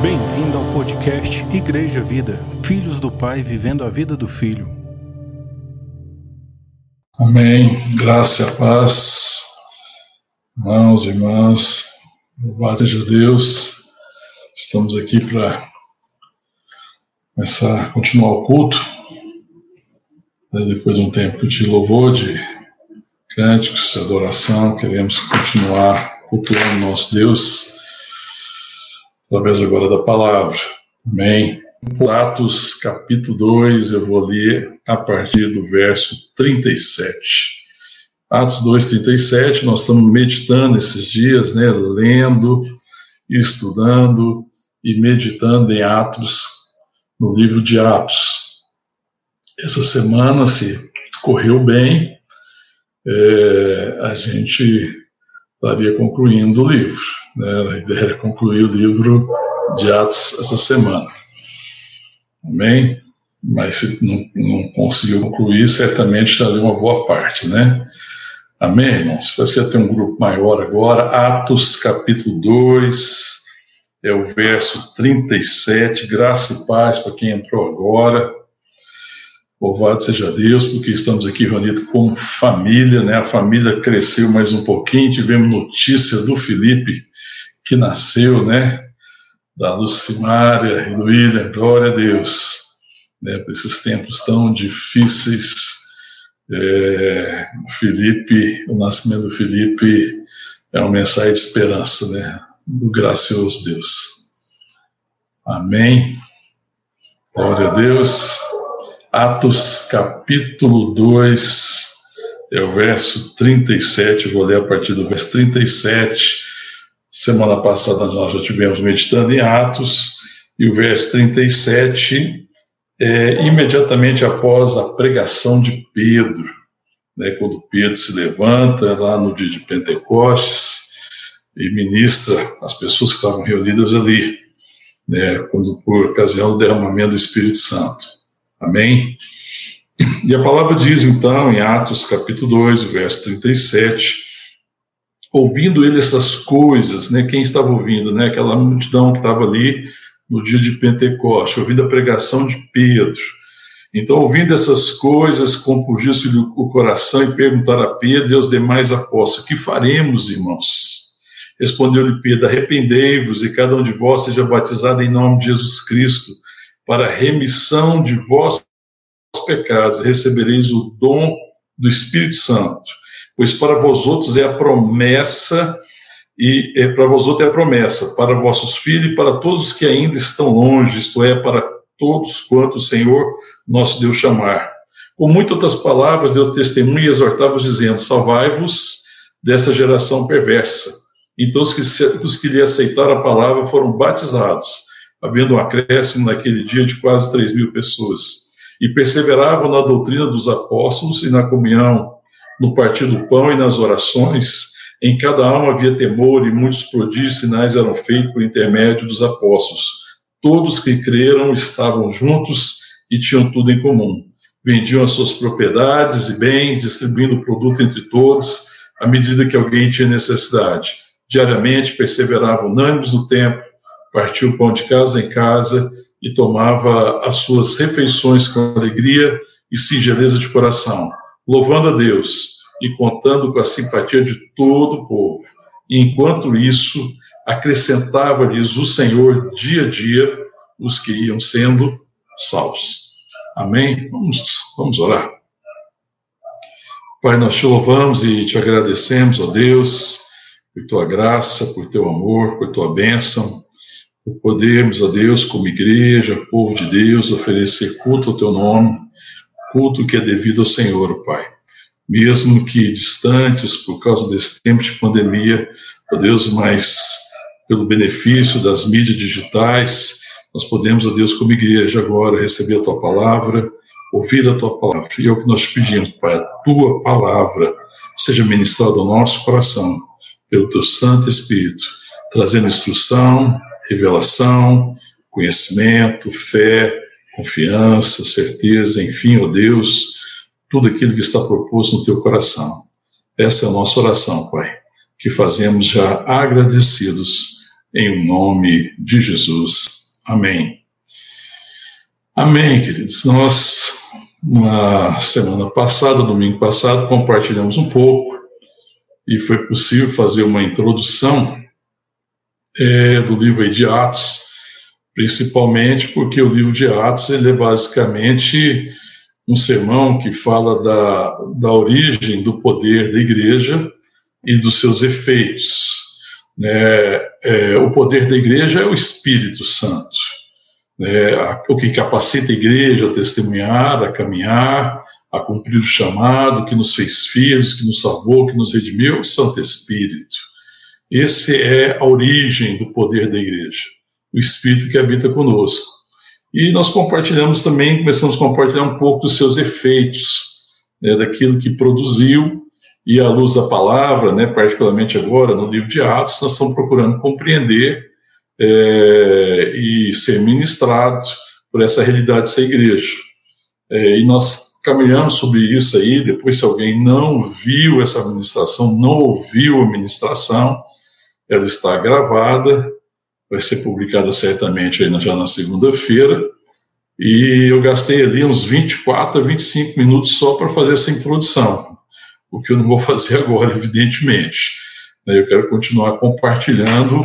Bem-vindo ao podcast Igreja Vida, Filhos do Pai vivendo a vida do Filho. Amém. Graça e paz, irmãos e irmãs, louvado seja Deus. Estamos aqui para começar, continuar o culto, né, depois de um tempo de louvor, de cânticos, adoração, queremos continuar cultuando nosso Deus através agora da palavra. Amém. Atos capítulo 2, eu vou ler a partir do verso 37. Atos 2, 37, nós estamos meditando esses dias, né, lendo, estudando e meditando em Atos, no livro de Atos. Essa semana, se correu bem, é, a gente estaria concluindo o livro. Né? A ideia era concluir o livro de Atos essa semana. Amém? Mas se não, não conseguiu concluir, certamente já deu uma boa parte, né? Amém, irmãos? Parece que já tem um grupo maior agora. Atos, capítulo 2, é o verso 37. Graça e paz para quem entrou agora. Louvado seja Deus, porque estamos aqui reunidos como família, né? A família cresceu mais um pouquinho. Tivemos notícia do Felipe, que nasceu, né? Da Lucimária e do William, glória a Deus, né? Por esses tempos tão difíceis. É, o Felipe, o nascimento do Felipe é uma mensagem de esperança, né? Do gracioso Deus. Amém. Glória a Deus. Atos capítulo 2, é o verso 37, vou ler a partir do verso 37. Semana passada nós já tivemos meditando em Atos, e o verso 37 é imediatamente após a pregação de Pedro, né, quando Pedro se levanta lá no dia de Pentecostes e ministra as pessoas que estavam reunidas ali, né, quando por ocasião do derramamento do Espírito Santo. Amém? E a palavra diz então, em Atos capítulo 2, verso 37, ouvindo ele essas coisas, né, quem estava ouvindo, né, aquela multidão que estava ali no dia de Pentecoste, ouvindo a pregação de Pedro. Então, ouvindo essas coisas, compungiu-se o coração e perguntaram a Pedro e aos demais apóstolos: Que faremos, irmãos? Respondeu-lhe Pedro: Arrependei-vos e cada um de vós seja batizado em nome de Jesus Cristo para remissão de vossos pecados, recebereis o dom do Espírito Santo. Pois para vós outros é a promessa, e é, para vós outros é a promessa, para vossos filhos e para todos os que ainda estão longe, isto é, para todos quanto o Senhor nosso Deus chamar. Com muitas outras palavras, Deus testemunha e exortava, dizendo: Salvai-vos dessa geração perversa. Então, os que, os que lhe aceitaram a palavra foram batizados havendo um acréscimo naquele dia de quase 3 mil pessoas. E perseveravam na doutrina dos apóstolos e na comunhão, no partir do pão e nas orações. Em cada alma havia temor e muitos prodígios e sinais eram feitos por intermédio dos apóstolos. Todos que creram estavam juntos e tinham tudo em comum. Vendiam as suas propriedades e bens, distribuindo o produto entre todos, à medida que alguém tinha necessidade. Diariamente perseveravam unânimes no templo partia o pão de casa em casa e tomava as suas refeições com alegria e singeleza de coração, louvando a Deus e contando com a simpatia de todo o povo. E enquanto isso, acrescentava-lhes o Senhor dia a dia os que iam sendo salvos. Amém? Vamos, vamos orar. Pai, nós te louvamos e te agradecemos, ó Deus, por tua graça, por teu amor, por tua bênção por podermos, a Deus, como igreja, povo de Deus, oferecer culto ao teu nome, culto que é devido ao Senhor, Pai. Mesmo que distantes por causa desse tempo de pandemia, ó Deus, mas pelo benefício das mídias digitais, nós podemos, ó Deus, como igreja agora, receber a tua palavra, ouvir a tua palavra. E é o que nós pedimos, Pai, a tua palavra seja ministrada ao nosso coração pelo teu Santo Espírito, trazendo instrução, revelação, conhecimento, fé, confiança, certeza, enfim, ó oh Deus, tudo aquilo que está proposto no teu coração. Essa é a nossa oração, Pai, que fazemos já agradecidos em nome de Jesus. Amém. Amém, queridos. Nós, na semana passada, domingo passado, compartilhamos um pouco e foi possível fazer uma introdução é, do livro de Atos, principalmente porque o livro de Atos ele é basicamente um sermão que fala da, da origem do poder da igreja e dos seus efeitos. É, é, o poder da igreja é o Espírito Santo, né, o que capacita a igreja a testemunhar, a caminhar, a cumprir o chamado, que nos fez filhos, que nos salvou, que nos redimiu, o Santo Espírito. Esse é a origem do poder da igreja, o Espírito que habita conosco. E nós compartilhamos também, começamos a compartilhar um pouco dos seus efeitos, né, daquilo que produziu, e à luz da palavra, né, particularmente agora no livro de Atos, nós estamos procurando compreender é, e ser ministrado por essa realidade dessa igreja. É, e nós caminhamos sobre isso aí, depois se alguém não viu essa ministração, não ouviu a ministração, ela está gravada, vai ser publicada certamente aí já na segunda-feira, e eu gastei ali uns 24 a 25 minutos só para fazer essa introdução, o que eu não vou fazer agora, evidentemente. Né? Eu quero continuar compartilhando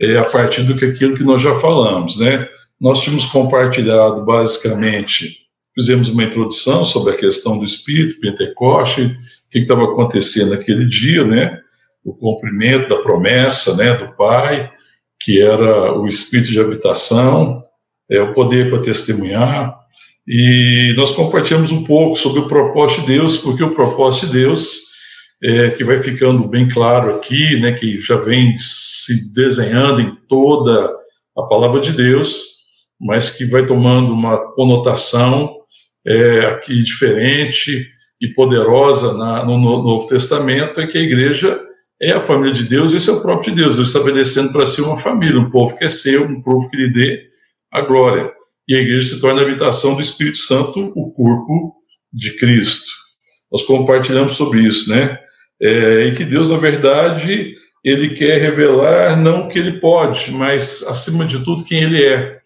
é, a partir do que aquilo que nós já falamos, né? Nós tínhamos compartilhado basicamente, fizemos uma introdução sobre a questão do Espírito, Pentecoste, o que estava acontecendo naquele dia, né? O cumprimento da promessa né, do Pai, que era o espírito de habitação, é, o poder para testemunhar. E nós compartilhamos um pouco sobre o propósito de Deus, porque o propósito de Deus, é, que vai ficando bem claro aqui, né, que já vem se desenhando em toda a palavra de Deus, mas que vai tomando uma conotação é, aqui diferente e poderosa na, no, no Novo Testamento, é que a igreja é a família de Deus, esse é o próprio Deus, Deus estabelecendo para si uma família, um povo que é seu, um povo que lhe dê a glória. E a igreja se torna a habitação do Espírito Santo, o corpo de Cristo. Nós compartilhamos sobre isso, né? É, e que Deus, na verdade, ele quer revelar não o que ele pode, mas, acima de tudo, quem ele é.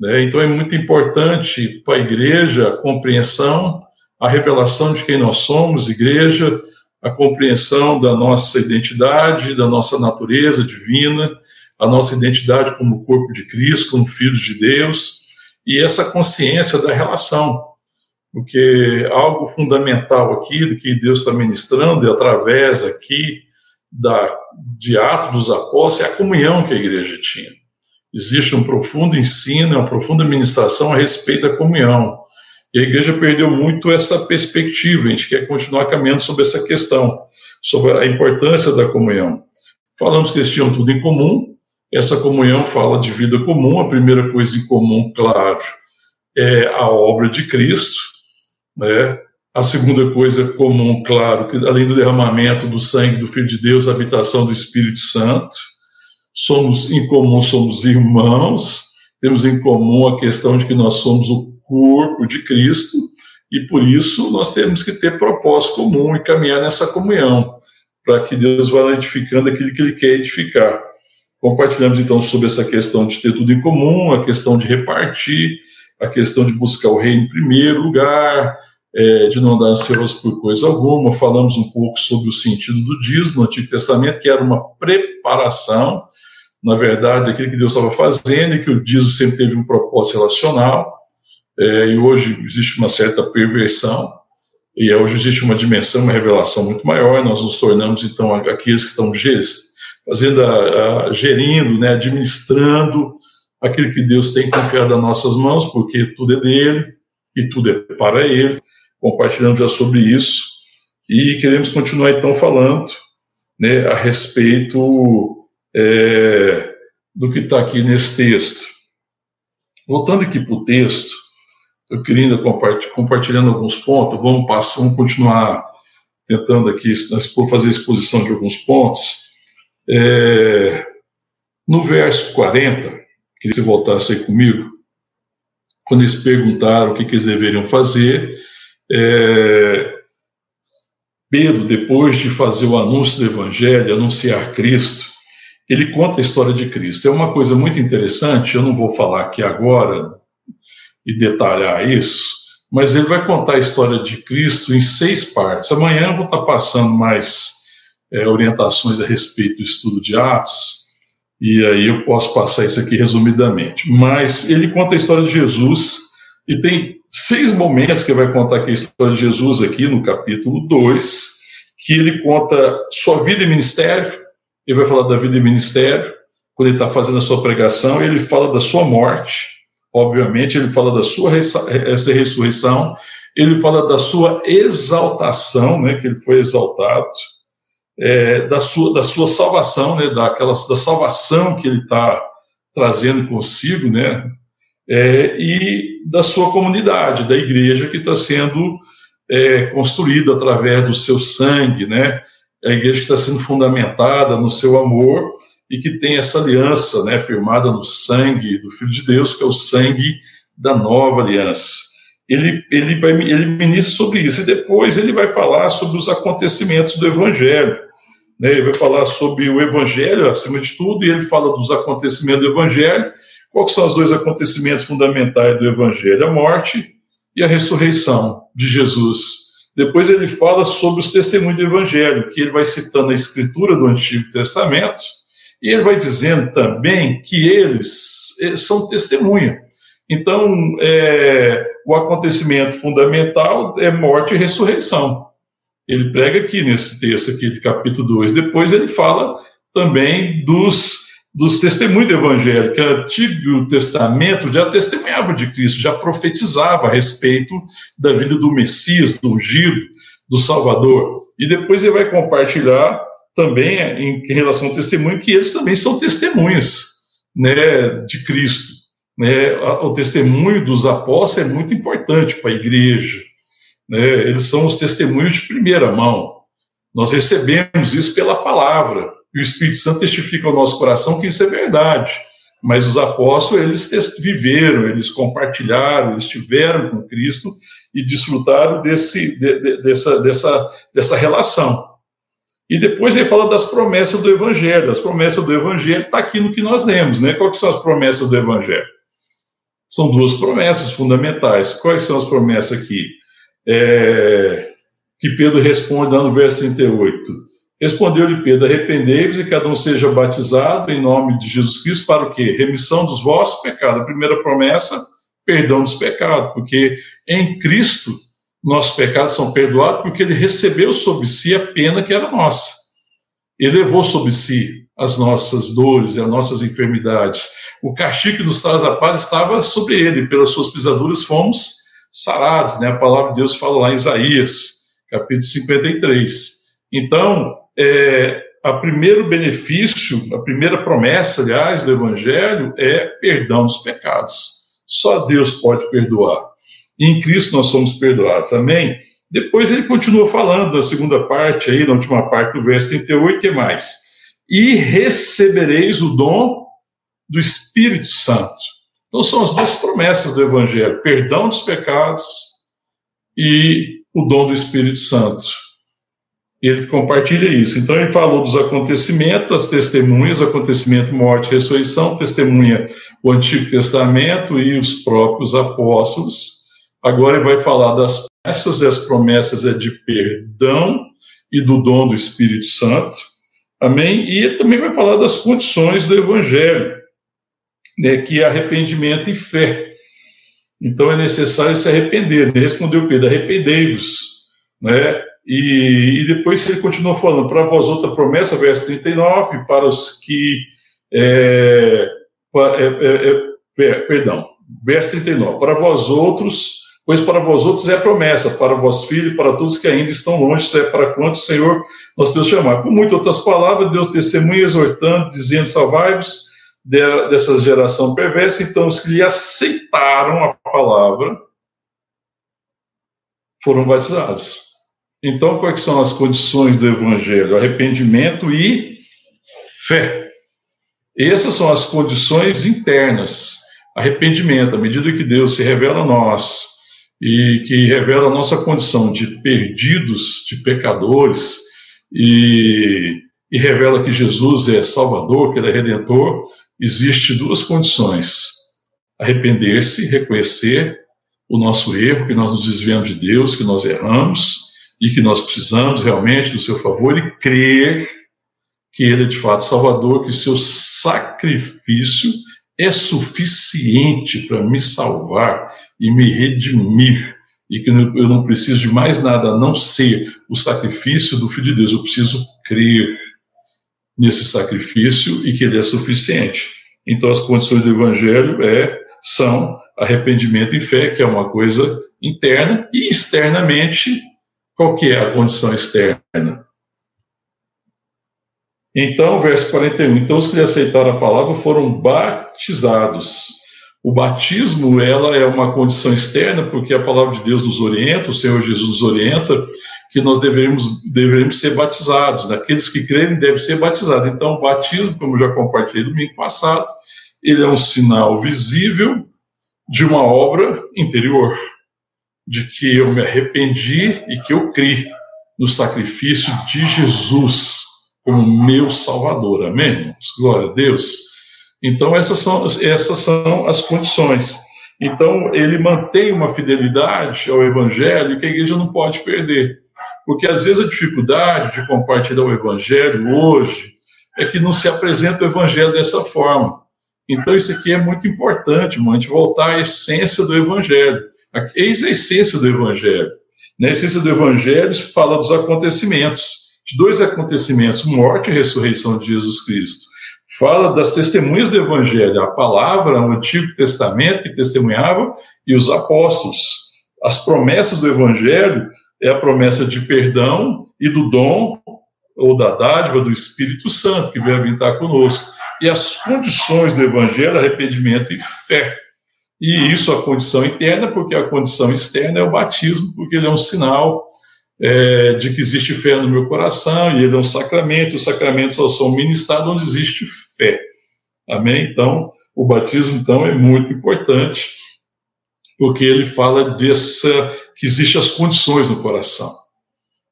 Né? Então, é muito importante para a igreja a compreensão, a revelação de quem nós somos, igreja, a compreensão da nossa identidade, da nossa natureza divina, a nossa identidade como corpo de Cristo, como filhos de Deus, e essa consciência da relação. Porque algo fundamental aqui do que Deus está ministrando, e através aqui da, de Atos dos Apóstolos, é a comunhão que a igreja tinha. Existe um profundo ensino, uma profunda ministração a respeito da comunhão. E a igreja perdeu muito essa perspectiva, a gente quer continuar caminhando sobre essa questão, sobre a importância da comunhão. Falamos que eles tinham tudo em comum, essa comunhão fala de vida comum, a primeira coisa em comum, claro, é a obra de Cristo, né? A segunda coisa comum, claro, que além do derramamento do sangue do Filho de Deus, a habitação do Espírito Santo, somos em comum, somos irmãos, temos em comum a questão de que nós somos o corpo de Cristo, e por isso nós temos que ter propósito comum e caminhar nessa comunhão, para que Deus vá edificando aquilo que Ele quer edificar. Compartilhamos então sobre essa questão de ter tudo em comum, a questão de repartir, a questão de buscar o reino em primeiro lugar, é, de não andar ansioso por coisa alguma. Falamos um pouco sobre o sentido do dízimo no Antigo Testamento, que era uma preparação, na verdade, aquilo que Deus estava fazendo, e que o dízimo sempre teve um propósito relacional é, e hoje existe uma certa perversão, e hoje existe uma dimensão, uma revelação muito maior, nós nos tornamos, então, aqueles que estão fazendo, a, a, gerindo, né, administrando aquilo que Deus tem confiado nas nossas mãos, porque tudo é dele e tudo é para ele. Compartilhamos já sobre isso e queremos continuar, então, falando né, a respeito é, do que está aqui nesse texto. Voltando aqui para o texto, eu queria compartilhando alguns pontos, vamos, passar, vamos continuar tentando aqui fazer exposição de alguns pontos. É, no verso 40, queria que você voltasse aí comigo, quando eles perguntaram o que, que eles deveriam fazer, é, Pedro, depois de fazer o anúncio do Evangelho, anunciar Cristo, ele conta a história de Cristo. É uma coisa muito interessante, eu não vou falar aqui agora e detalhar isso, mas ele vai contar a história de Cristo em seis partes. Amanhã eu vou estar passando mais é, orientações a respeito do estudo de Atos, e aí eu posso passar isso aqui resumidamente. Mas ele conta a história de Jesus, e tem seis momentos que vai contar aqui a história de Jesus aqui no capítulo 2, que ele conta sua vida e ministério, ele vai falar da vida e ministério, quando ele está fazendo a sua pregação, ele fala da sua morte, obviamente, ele fala da sua essa ressurreição, ele fala da sua exaltação, né, que ele foi exaltado, é, da, sua, da sua salvação, né, daquela, da salvação que ele está trazendo consigo, né, é, e da sua comunidade, da igreja que está sendo é, construída através do seu sangue, né, a igreja que está sendo fundamentada no seu amor e que tem essa aliança, né, firmada no sangue do Filho de Deus, que é o sangue da nova aliança ele, ele, vai, ele ministra sobre isso, e depois ele vai falar sobre os acontecimentos do Evangelho. Né? Ele vai falar sobre o Evangelho, acima de tudo, e ele fala dos acontecimentos do Evangelho. Quais são os dois acontecimentos fundamentais do Evangelho? A morte e a ressurreição de Jesus. Depois ele fala sobre os testemunhos do Evangelho, que ele vai citando a escritura do Antigo Testamento, e ele vai dizendo também que eles, eles são testemunha. Então, é, o acontecimento fundamental é morte e ressurreição. Ele prega aqui nesse texto aqui de capítulo 2. Depois ele fala também dos, dos testemunhos do evangelho, que o Antigo Testamento já testemunhava de Cristo, já profetizava a respeito da vida do Messias, do ungido, do Salvador. E depois ele vai compartilhar também em relação ao testemunho que eles também são testemunhas né, de Cristo. Né, o testemunho dos apóstolos é muito importante para a igreja. Né, eles são os testemunhos de primeira mão. Nós recebemos isso pela palavra. E o Espírito Santo testifica ao nosso coração que isso é verdade. Mas os apóstolos, eles viveram, eles compartilharam, eles estiveram com Cristo e desfrutaram desse, de, de, dessa, dessa, dessa relação. E depois ele fala das promessas do Evangelho. As promessas do Evangelho estão tá aqui no que nós lemos, né? Quais são as promessas do Evangelho? são duas promessas fundamentais. Quais são as promessas aqui? É, que Pedro responde lá no verso 38. Respondeu-lhe Pedro: Arrependei-vos e cada um seja batizado em nome de Jesus Cristo para o quê? Remissão dos vossos pecados. A primeira promessa, perdão dos pecados, porque em Cristo nossos pecados são perdoados porque ele recebeu sobre si a pena que era nossa. Ele levou sobre si as nossas dores e as nossas enfermidades. O castigo que nos traz a paz estava sobre ele, pelas suas pisaduras fomos sarados, né? A palavra de Deus fala lá em Isaías, capítulo 53. Então, é, a primeiro benefício, a primeira promessa, aliás, do Evangelho é perdão dos pecados. Só Deus pode perdoar. E em Cristo nós somos perdoados. Amém? Depois ele continua falando na segunda parte, aí, na última parte do verso 38, que mais? e recebereis o dom do Espírito Santo. Então são as duas promessas do Evangelho: perdão dos pecados e o dom do Espírito Santo. Ele compartilha isso. Então ele falou dos acontecimentos, as testemunhas, acontecimento, morte, ressurreição, testemunha o Antigo Testamento e os próprios apóstolos. Agora ele vai falar das promessas, e as promessas é de perdão e do dom do Espírito Santo. Amém? E ele também vai falar das condições do evangelho, né, que é arrependimento e fé. Então é necessário se arrepender. Né? Respondeu Pedro: arrependei-vos. Né? E, e, depois ele continua falando: para vós outra promessa, verso 39, para os que. É, para, é, é, é perdão, verso 39, para vós outros Pois para vós outros é a promessa, para vós filhos, para todos que ainda estão longe, é para quanto o Senhor nosso Deus chamar. Com muitas outras palavras, Deus testemunha, exortando, dizendo, salvai-vos dessa geração perversa. Então, os que lhe aceitaram a palavra foram batizados. Então, quais são as condições do evangelho? Arrependimento e fé. Essas são as condições internas. Arrependimento, à medida que Deus se revela a nós, e que revela a nossa condição de perdidos, de pecadores, e, e revela que Jesus é Salvador, que Ele é Redentor, existe duas condições: arrepender-se, reconhecer o nosso erro, que nós nos desviamos de Deus, que nós erramos e que nós precisamos realmente do seu favor e crer que Ele é de fato Salvador, que seu sacrifício é suficiente para me salvar e me redimir, e que eu não preciso de mais nada a não ser o sacrifício do Filho de Deus, eu preciso crer nesse sacrifício e que ele é suficiente. Então, as condições do Evangelho é, são arrependimento e fé, que é uma coisa interna, e externamente, qual que é a condição externa? Então, verso 41, então os que aceitaram a palavra foram batizados. O batismo, ela é uma condição externa, porque a palavra de Deus nos orienta, o Senhor Jesus nos orienta, que nós devemos, devemos ser batizados. Aqueles que crerem devem ser batizados. Então, o batismo, como já compartilhei domingo passado, ele é um sinal visível de uma obra interior, de que eu me arrependi e que eu criei no sacrifício de Jesus como meu Salvador. Amém? Glória a Deus. Então, essas são, essas são as condições. Então, ele mantém uma fidelidade ao Evangelho que a igreja não pode perder. Porque, às vezes, a dificuldade de compartilhar o Evangelho hoje é que não se apresenta o Evangelho dessa forma. Então, isso aqui é muito importante, irmão, a gente voltar à essência do Evangelho. Eis a essência do Evangelho. Na essência do Evangelho, fala dos acontecimentos de dois acontecimentos, morte e ressurreição de Jesus Cristo. Fala das testemunhas do Evangelho, a palavra, o Antigo Testamento que testemunhava e os apóstolos. As promessas do Evangelho é a promessa de perdão e do dom ou da dádiva do Espírito Santo que vem habitar conosco. E as condições do Evangelho, arrependimento e fé. E isso a condição interna, porque a condição externa é o batismo, porque ele é um sinal é, de que existe fé no meu coração, e ele é um sacramento, os sacramentos são ministrados onde existe fé. Amém? Então, o batismo, então, é muito importante, porque ele fala dessa, que existem as condições no coração,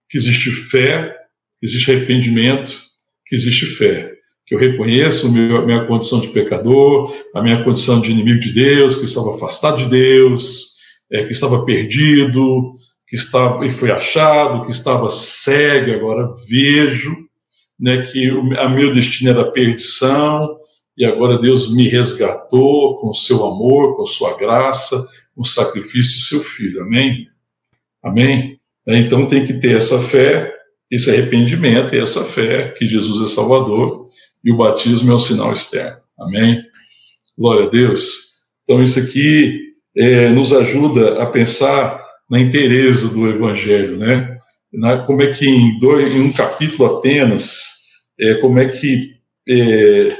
que existe fé, que existe arrependimento, que existe fé. Que eu reconheço a minha condição de pecador, a minha condição de inimigo de Deus, que estava afastado de Deus, é, que estava perdido, que estava e foi achado, que estava cego, agora vejo, né, que a meu destino era perdição, e agora Deus me resgatou com o seu amor, com a sua graça, com o sacrifício de seu filho. Amém? Amém? Então tem que ter essa fé, esse arrependimento e essa fé que Jesus é Salvador e o batismo é o sinal externo. Amém? Glória a Deus. Então isso aqui é, nos ajuda a pensar na inteireza do Evangelho, né? Na, como é que em, dois, em um capítulo apenas, é, como é que é,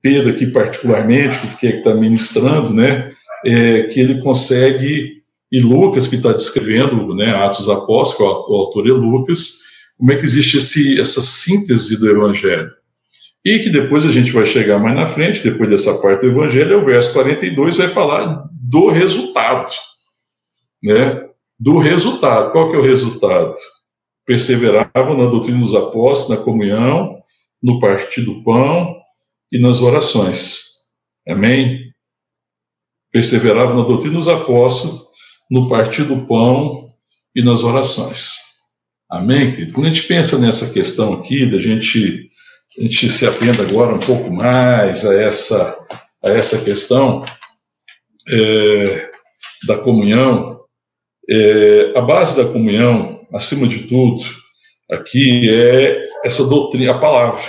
Pedro aqui particularmente, que está ministrando, né, é, que ele consegue, e Lucas que está descrevendo, né, Atos Apóstolos, que o, o autor é Lucas, como é que existe esse, essa síntese do Evangelho. E que depois a gente vai chegar mais na frente, depois dessa parte do Evangelho, é o verso 42, vai falar do resultado né, do resultado. Qual que é o resultado? Perseveravam na doutrina dos apóstolos, na comunhão, no partir do pão e nas orações. Amém? Perseveravam na doutrina dos apóstolos, no partir do pão e nas orações. Amém, querido? Quando a gente pensa nessa questão aqui, da gente, a gente se aprenda agora um pouco mais a essa, a essa questão é, da comunhão, é, a base da comunhão, acima de tudo, aqui é essa doutrina, a palavra.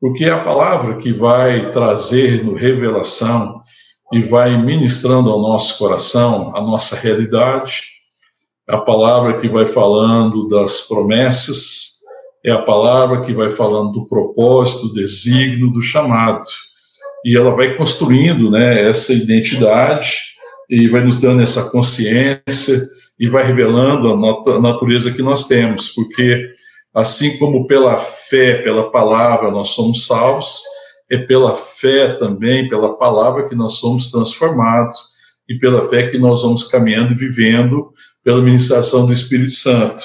Porque é a palavra que vai trazer no revelação e vai ministrando ao nosso coração a nossa realidade. É a palavra que vai falando das promessas, é a palavra que vai falando do propósito, do desígnio, do chamado. E ela vai construindo né, essa identidade e vai nos dando essa consciência e vai revelando a natureza que nós temos, porque assim como pela fé, pela palavra nós somos salvos, é pela fé também, pela palavra que nós somos transformados e pela fé que nós vamos caminhando e vivendo pela ministração do Espírito Santo.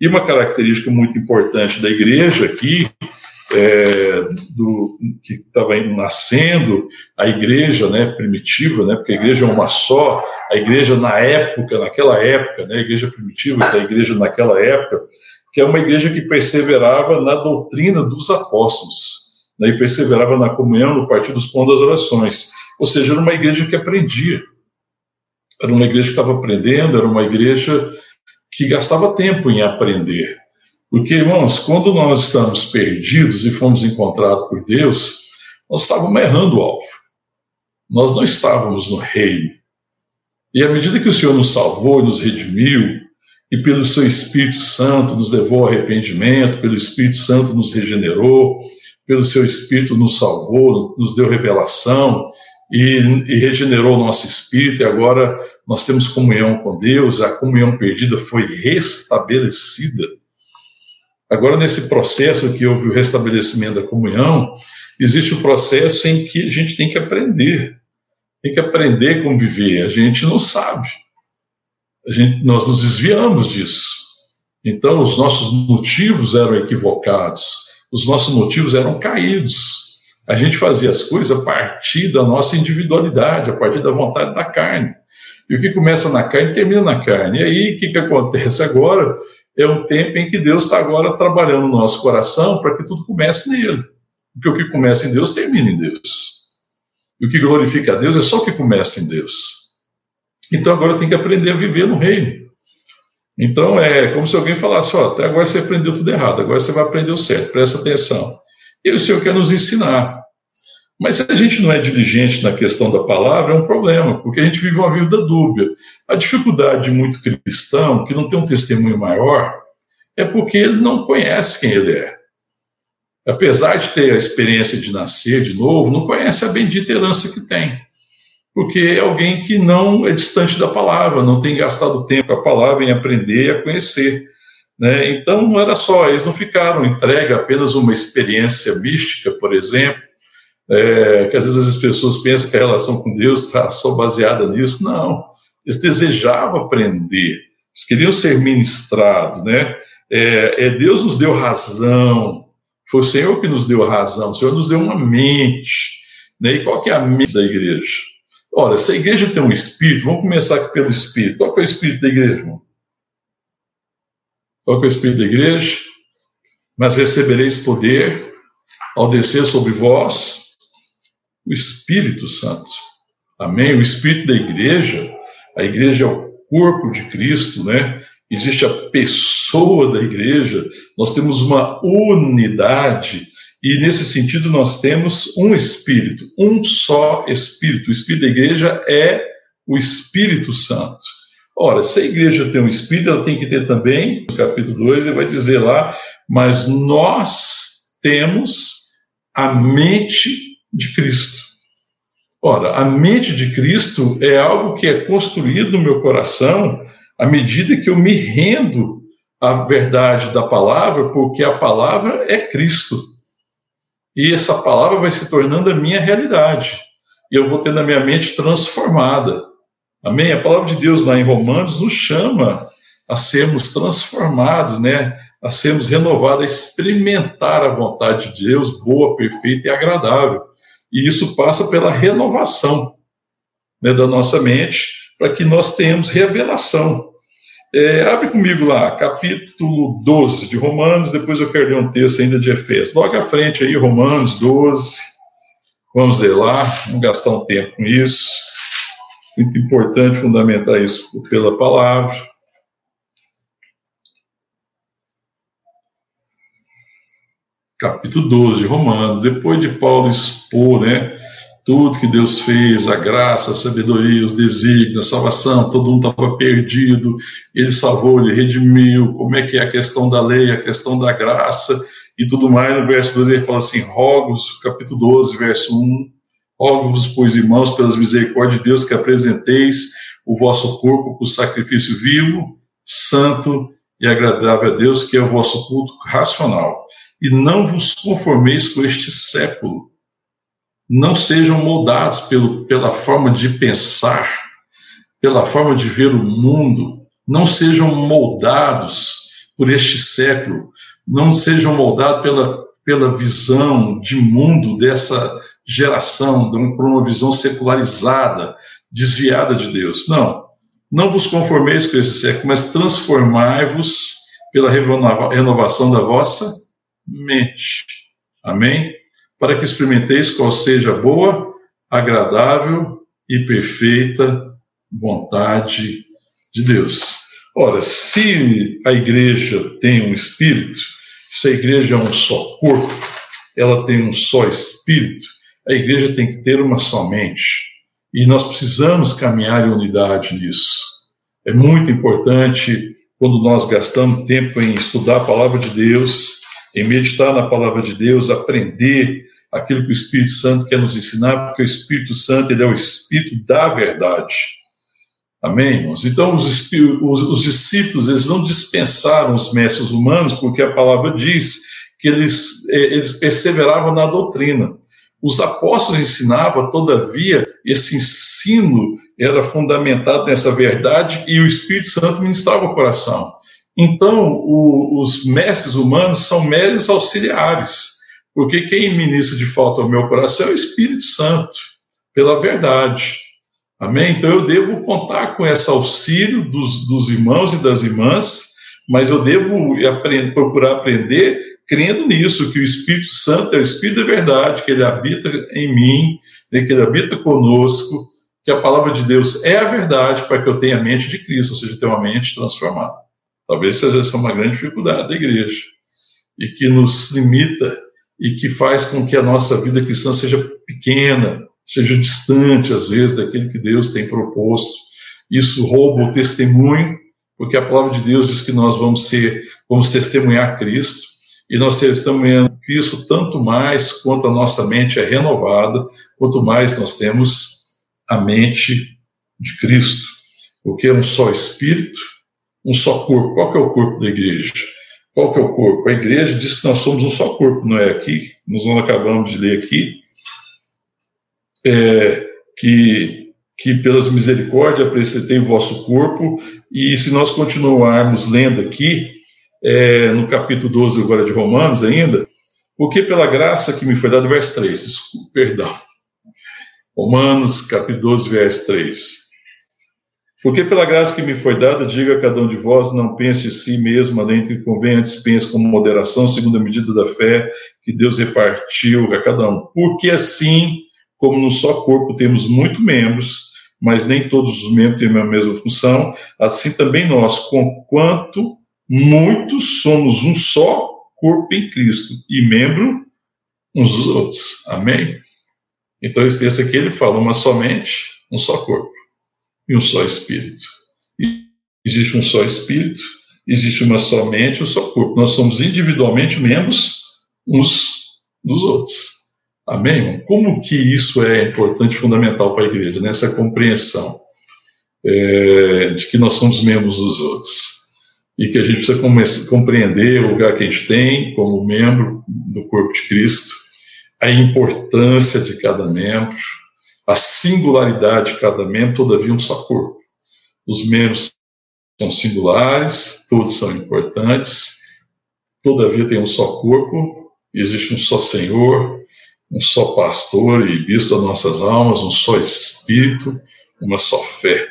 E uma característica muito importante da igreja aqui, é, do, que estava nascendo, a igreja né, primitiva, né, porque a igreja é uma só, a igreja na época, naquela época, né, a igreja primitiva, que é a igreja naquela época, que é uma igreja que perseverava na doutrina dos apóstolos, né, e perseverava na comunhão, no partir dos pão das orações. Ou seja, era uma igreja que aprendia. Era uma igreja que estava aprendendo, era uma igreja que gastava tempo em aprender. Porque, irmãos, quando nós estamos perdidos e fomos encontrados por Deus, nós estávamos errando o alvo. Nós não estávamos no reino. E à medida que o Senhor nos salvou e nos redimiu, e pelo seu Espírito Santo nos levou ao arrependimento, pelo Espírito Santo nos regenerou, pelo seu Espírito nos salvou, nos deu revelação e, e regenerou o nosso espírito, e agora nós temos comunhão com Deus, a comunhão perdida foi restabelecida. Agora, nesse processo que houve o restabelecimento da comunhão, existe o um processo em que a gente tem que aprender, tem que aprender como viver, a gente não sabe gente, nós nos desviamos disso. Então, os nossos motivos eram equivocados, os nossos motivos eram caídos. A gente fazia as coisas a partir da nossa individualidade, a partir da vontade da carne. E o que começa na carne termina na carne. E aí, o que, que acontece agora? É um tempo em que Deus está agora trabalhando no nosso coração para que tudo comece nele. Porque o que começa em Deus termina em Deus. E o que glorifica a Deus é só o que começa em Deus. Então agora tem que aprender a viver no reino. Então é como se alguém falasse: ó, até agora você aprendeu tudo errado, agora você vai aprender o certo, presta atenção. E o Senhor quer nos ensinar. Mas se a gente não é diligente na questão da palavra, é um problema, porque a gente vive uma vida dúbia. A dificuldade de muito cristão, que não tem um testemunho maior, é porque ele não conhece quem ele é. Apesar de ter a experiência de nascer de novo, não conhece a bendita herança que tem porque é alguém que não é distante da palavra, não tem gastado tempo com a palavra em aprender e a conhecer. Né? Então, não era só, eles não ficaram entregue apenas uma experiência mística, por exemplo, é, que às vezes as pessoas pensam que a relação com Deus está só baseada nisso. Não, eles desejavam aprender, eles queriam ser ministrados. Né? É, é, Deus nos deu razão, foi o Senhor que nos deu razão, o Senhor nos deu uma mente. Né? E qual que é a mente da igreja? Ora, se a igreja tem um espírito, vamos começar pelo espírito. Qual é o espírito da igreja, irmão? Qual é o espírito da igreja? Mas recebereis poder ao descer sobre vós o Espírito Santo. Amém? O espírito da igreja, a igreja é o corpo de Cristo, né? Existe a pessoa da igreja, nós temos uma unidade e nesse sentido, nós temos um Espírito, um só Espírito. O Espírito da igreja é o Espírito Santo. Ora, se a igreja tem um Espírito, ela tem que ter também, no capítulo 2, ele vai dizer lá, mas nós temos a mente de Cristo. Ora, a mente de Cristo é algo que é construído no meu coração à medida que eu me rendo à verdade da palavra, porque a palavra é Cristo e essa palavra vai se tornando a minha realidade. E eu vou tendo a minha mente transformada. Amém? A palavra de Deus lá em Romanos nos chama a sermos transformados, né? A sermos renovados, a experimentar a vontade de Deus, boa, perfeita e agradável. E isso passa pela renovação né, da nossa mente, para que nós tenhamos revelação. É, abre comigo lá, capítulo 12 de Romanos, depois eu quero ler um texto ainda de Efésios. Logo à frente aí, Romanos 12. Vamos ler lá, vamos gastar um tempo com isso. Muito importante fundamentar isso pela palavra. Capítulo 12 de Romanos, depois de Paulo expor, né, tudo que Deus fez, a graça, a sabedoria, os desígnios, a salvação, todo mundo estava perdido, ele salvou, ele redimiu, como é que é a questão da lei, a questão da graça e tudo mais. No verso 2 ele fala assim, rogos, capítulo 12, verso 1, rogo-vos, pois, irmãos, pelas misericórdias de Deus, que apresenteis o vosso corpo por sacrifício vivo, santo e agradável a Deus, que é o vosso culto racional. E não vos conformeis com este século, não sejam moldados pelo, pela forma de pensar pela forma de ver o mundo, não sejam moldados por este século, não sejam moldados pela, pela visão de mundo dessa geração, por uma visão secularizada, desviada de Deus. Não. Não vos conformeis com esse século, mas transformai-vos pela renovação da vossa mente. Amém? Para que experimenteis qual seja a boa, agradável e perfeita vontade de Deus. Ora, se a igreja tem um espírito, se a igreja é um só corpo, ela tem um só espírito, a igreja tem que ter uma só mente. E nós precisamos caminhar em unidade nisso. É muito importante quando nós gastamos tempo em estudar a palavra de Deus, em meditar na palavra de Deus, aprender aquilo que o Espírito Santo quer nos ensinar, porque o Espírito Santo ele é o Espírito da verdade. Amém, irmãos? Então, os, os, os discípulos, eles não dispensaram os mestres humanos, porque a palavra diz que eles, eh, eles perseveravam na doutrina. Os apóstolos ensinavam, todavia, esse ensino era fundamentado nessa verdade e o Espírito Santo ministrava o coração. Então, o, os mestres humanos são meros auxiliares, porque quem ministra de falta ao meu coração é o Espírito Santo, pela verdade. Amém? Então, eu devo contar com esse auxílio dos, dos irmãos e das irmãs, mas eu devo aprender, procurar aprender crendo nisso, que o Espírito Santo é o Espírito da verdade, que ele habita em mim, né, que ele habita conosco, que a palavra de Deus é a verdade para que eu tenha a mente de Cristo, ou seja, tenha uma mente transformada. Talvez seja essa uma grande dificuldade da igreja, e que nos limita e que faz com que a nossa vida cristã seja pequena, seja distante, às vezes, daquilo que Deus tem proposto. Isso rouba o testemunho, porque a palavra de Deus diz que nós vamos ser, vamos testemunhar Cristo, e nós testemunhamos Cristo tanto mais quanto a nossa mente é renovada, quanto mais nós temos a mente de Cristo, porque é um só Espírito, um só corpo. Qual que é o corpo da igreja? Qual que é o corpo? A igreja diz que nós somos um só corpo, não é aqui? Nós acabamos de ler aqui, é, que, que pelas misericórdias apresentei o vosso corpo, e se nós continuarmos lendo aqui, é, no capítulo 12 agora de Romanos ainda, porque pela graça que me foi dada, verso 3, desculpa, perdão. Romanos, capítulo 12, verso 3. Porque pela graça que me foi dada, diga a cada um de vós, não pense de si mesmo, além do que convém, antes pense com moderação, segundo a medida da fé que Deus repartiu a cada um. Porque assim, como no só corpo temos muitos membros, mas nem todos os membros têm a mesma função, assim também nós, conquanto muitos somos um só corpo em Cristo e membro uns dos outros. Amém? Então, esse texto aqui ele fala uma somente, um só corpo e um só espírito. E existe um só espírito, existe uma só mente, um só corpo. Nós somos individualmente membros uns dos outros. Amém? Como que isso é importante, fundamental para a igreja, nessa compreensão é, de que nós somos membros dos outros e que a gente precisa compreender o lugar que a gente tem como membro do corpo de Cristo, a importância de cada membro, a singularidade de cada membro, todavia um só corpo. Os membros são singulares, todos são importantes, todavia tem um só corpo, existe um só Senhor, um só pastor e bispo das nossas almas, um só Espírito, uma só fé.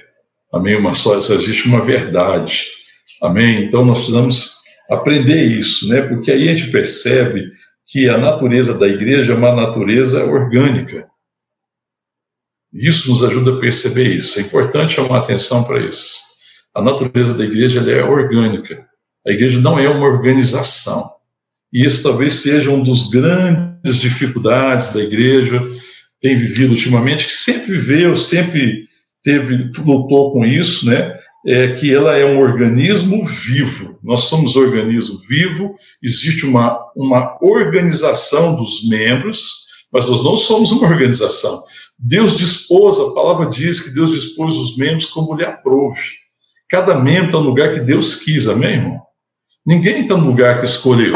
Amém? Uma só, existe uma verdade Amém? Então nós precisamos aprender isso, né? Porque aí a gente percebe que a natureza da igreja é uma natureza orgânica. Isso nos ajuda a perceber isso. É importante chamar atenção para isso. A natureza da igreja é orgânica. A igreja não é uma organização. E isso talvez seja um dos grandes dificuldades da igreja tem vivido ultimamente, que sempre viveu, sempre teve lutou com isso, né? é que ela é um organismo vivo. Nós somos organismo vivo, existe uma, uma organização dos membros, mas nós não somos uma organização. Deus dispôs, a palavra diz que Deus dispôs os membros como lhe aprouve. Cada membro está no lugar que Deus quis, amém, irmão? Ninguém está no lugar que escolheu.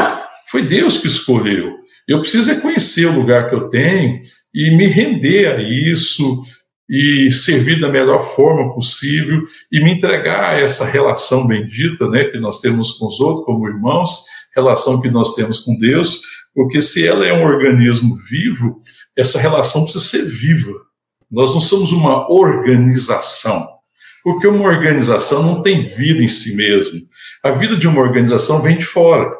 Foi Deus que escolheu. Eu preciso reconhecer o lugar que eu tenho e me render a isso, e servir da melhor forma possível e me entregar a essa relação bendita, né, que nós temos com os outros como irmãos, relação que nós temos com Deus, porque se ela é um organismo vivo, essa relação precisa ser viva. Nós não somos uma organização, porque uma organização não tem vida em si mesma. A vida de uma organização vem de fora,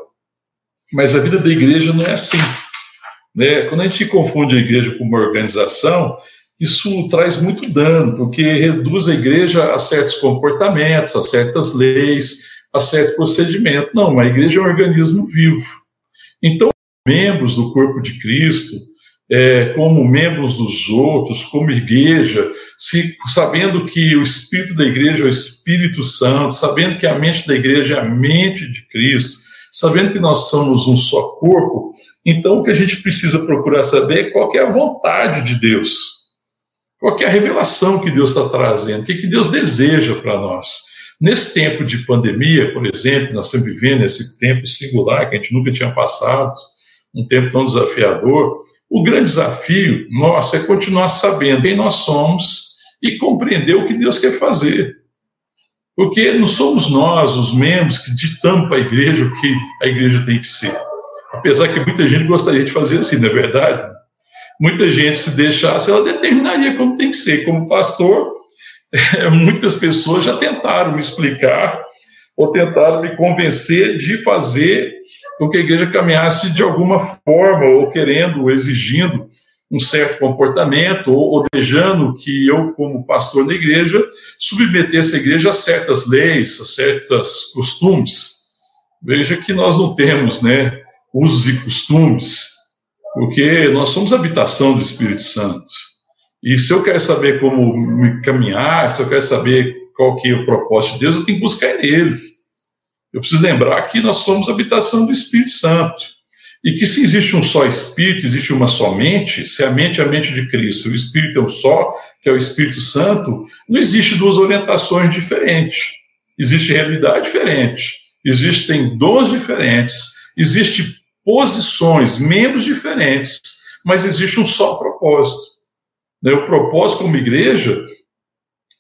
mas a vida da igreja não é assim. Né? Quando a gente confunde a igreja com uma organização, isso traz muito dano, porque reduz a igreja a certos comportamentos, a certas leis, a certos procedimentos. Não, a igreja é um organismo vivo. Então, membros do corpo de Cristo, é, como membros dos outros, como igreja, se, sabendo que o espírito da igreja é o Espírito Santo, sabendo que a mente da igreja é a mente de Cristo, sabendo que nós somos um só corpo, então o que a gente precisa procurar saber é qual é a vontade de Deus. Qual é a revelação que Deus está trazendo? O que, que Deus deseja para nós? Nesse tempo de pandemia, por exemplo, nós estamos vivendo esse tempo singular que a gente nunca tinha passado, um tempo tão desafiador, o grande desafio nosso é continuar sabendo quem nós somos e compreender o que Deus quer fazer. Porque não somos nós, os membros, que ditamos para a igreja o que a igreja tem que ser. Apesar que muita gente gostaria de fazer assim, não é verdade? muita gente se deixasse, ela determinaria como tem que ser. Como pastor, muitas pessoas já tentaram me explicar ou tentaram me convencer de fazer com que a igreja caminhasse de alguma forma, ou querendo, ou exigindo um certo comportamento, ou, ou desejando que eu, como pastor da igreja, submetesse a igreja a certas leis, a certos costumes. Veja que nós não temos, né, usos e costumes, porque nós somos habitação do Espírito Santo. E se eu quero saber como me caminhar, se eu quero saber qual que é o propósito de Deus, eu tenho que buscar nele. Eu preciso lembrar que nós somos habitação do Espírito Santo. E que se existe um só Espírito, existe uma só mente, se a mente é a mente de Cristo, o Espírito é um só, que é o Espírito Santo, não existe duas orientações diferentes. Existe realidade diferente. Existem dons diferentes. Existe posições, membros diferentes, mas existe um só propósito. Né? O propósito como igreja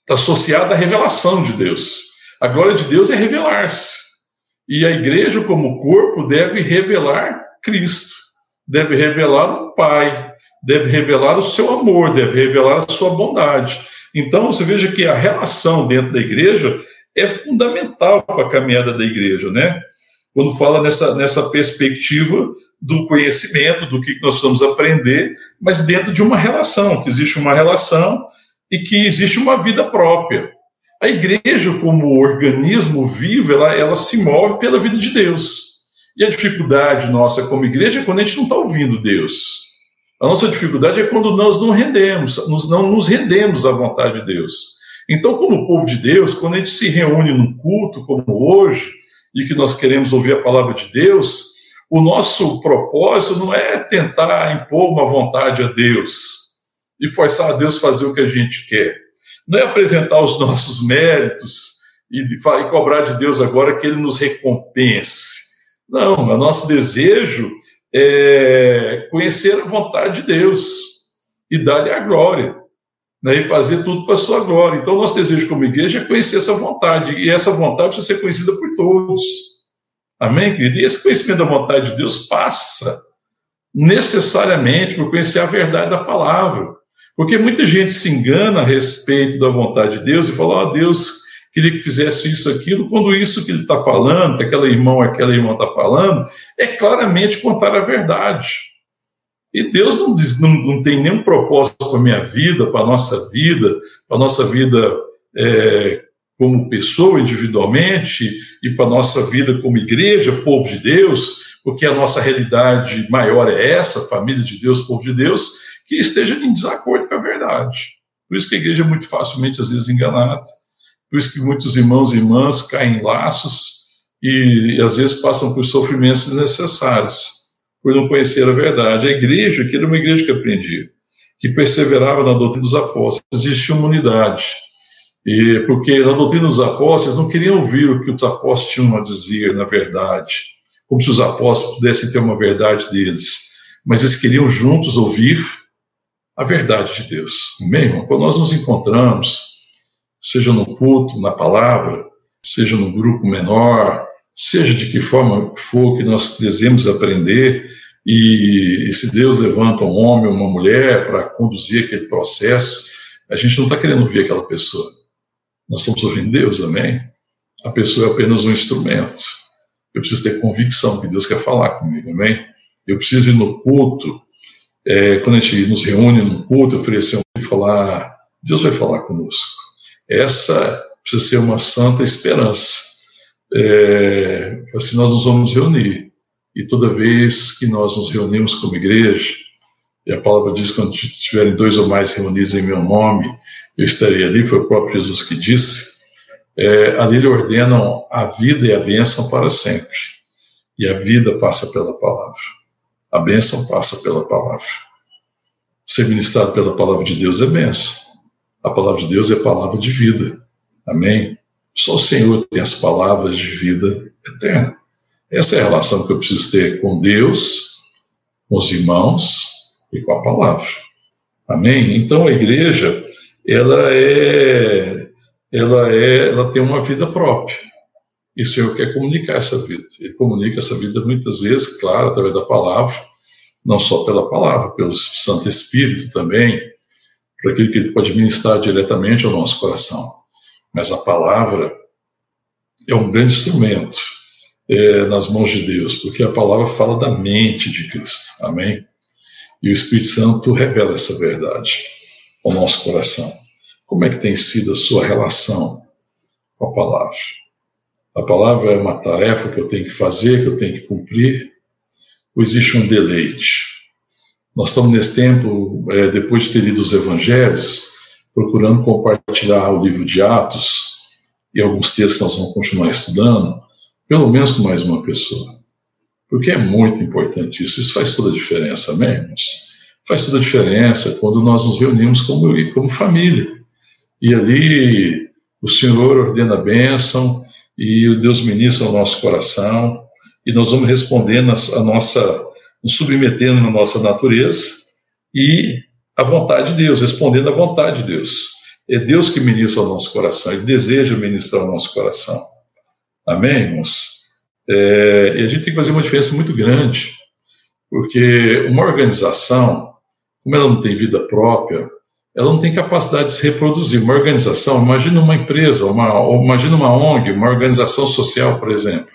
está associado à revelação de Deus. A glória de Deus é revelar-se. E a igreja, como corpo, deve revelar Cristo, deve revelar o Pai, deve revelar o seu amor, deve revelar a sua bondade. Então, você veja que a relação dentro da igreja é fundamental para a caminhada da igreja, né? quando fala nessa, nessa perspectiva do conhecimento, do que nós precisamos aprender, mas dentro de uma relação, que existe uma relação e que existe uma vida própria. A igreja, como organismo vivo, ela, ela se move pela vida de Deus. E a dificuldade nossa como igreja é quando a gente não está ouvindo Deus. A nossa dificuldade é quando nós não rendemos, nós não nos rendemos à vontade de Deus. Então, como povo de Deus, quando a gente se reúne num culto como hoje, e que nós queremos ouvir a palavra de Deus, o nosso propósito não é tentar impor uma vontade a Deus e forçar a Deus fazer o que a gente quer. Não é apresentar os nossos méritos e, e cobrar de Deus agora que Ele nos recompense. Não, o nosso desejo é conhecer a vontade de Deus e dar-lhe a glória né, e fazer tudo para a sua glória. Então, nosso desejo como igreja é conhecer essa vontade, e essa vontade precisa ser conhecida por todos. Amém, querido? E esse conhecimento da vontade de Deus passa necessariamente por conhecer a verdade da palavra. Porque muita gente se engana a respeito da vontade de Deus e fala, ó, oh, Deus queria que fizesse isso, aquilo, quando isso que ele está falando, que aquela irmão, aquela irmã está falando, é claramente contar a verdade. E Deus não, diz, não, não tem nenhum propósito para a minha vida, para a nossa vida, para a nossa vida é, como pessoa individualmente e para a nossa vida como igreja, povo de Deus, porque a nossa realidade maior é essa, família de Deus, povo de Deus, que esteja em desacordo com a verdade. Por isso que a igreja é muito facilmente, às vezes, enganada. Por isso que muitos irmãos e irmãs caem em laços e, e às vezes, passam por sofrimentos desnecessários por não conhecer a verdade. A igreja, que era uma igreja que aprendia, que perseverava na doutrina dos apóstolos, existia uma unidade. E porque na doutrina dos apóstolos não queriam ouvir o que os apóstolos tinham a dizer, na verdade, como se os apóstolos pudessem ter uma verdade deles, mas eles queriam juntos ouvir a verdade de Deus. Amém, irmão? Quando nós nos encontramos, seja no culto, na palavra, seja no grupo menor, seja de que forma for que nós desejamos aprender, e, e se Deus levanta um homem ou uma mulher para conduzir aquele processo, a gente não está querendo ouvir aquela pessoa. Nós estamos ouvindo Deus, amém? A pessoa é apenas um instrumento. Eu preciso ter convicção que Deus quer falar comigo, amém? Eu preciso ir no culto, é, quando a gente nos reúne no culto, oferecer um falar, Deus vai falar conosco. Essa precisa ser uma santa esperança. É, assim nós nos vamos reunir. E toda vez que nós nos reunimos como igreja, e a palavra diz: quando tiverem dois ou mais reunidos em meu nome, eu estarei ali. Foi o próprio Jesus que disse. É, ali ele ordena a vida e a bênção para sempre. E a vida passa pela palavra. A bênção passa pela palavra. Ser ministrado pela palavra de Deus é bênção. A palavra de Deus é palavra de vida. Amém? Só o Senhor tem as palavras de vida eterna. Essa é a relação que eu preciso ter com Deus, com os irmãos e com a palavra. Amém? Então a igreja, ela é, ela é, ela tem uma vida própria. E o Senhor quer comunicar essa vida. Ele comunica essa vida muitas vezes, claro, através da palavra, não só pela palavra, pelo Santo Espírito também, por aquilo que ele pode ministrar diretamente ao nosso coração. Mas a palavra é um grande instrumento é, nas mãos de Deus, porque a palavra fala da mente de Cristo. Amém? E o Espírito Santo revela essa verdade ao nosso coração. Como é que tem sido a sua relação com a palavra? A palavra é uma tarefa que eu tenho que fazer, que eu tenho que cumprir, ou existe um deleite? Nós estamos nesse tempo, é, depois de ter lido os evangelhos, procurando compartilhar o livro de Atos e alguns textos nós vamos continuar estudando, pelo menos com mais uma pessoa. Porque é muito importante isso. Isso faz toda a diferença, amém, irmãos? Faz toda a diferença quando nós nos reunimos como, como família. E ali o Senhor ordena a bênção e o Deus ministra o nosso coração e nós vamos respondendo a nossa, nos submetendo na nossa natureza e a vontade de Deus, respondendo à vontade de Deus. É Deus que ministra o nosso coração, Ele deseja ministrar o nosso coração. Amém, irmãos? É, e a gente tem que fazer uma diferença muito grande, porque uma organização, como ela não tem vida própria, ela não tem capacidade de se reproduzir. Uma organização, imagina uma empresa, uma, imagina uma ONG, uma organização social, por exemplo.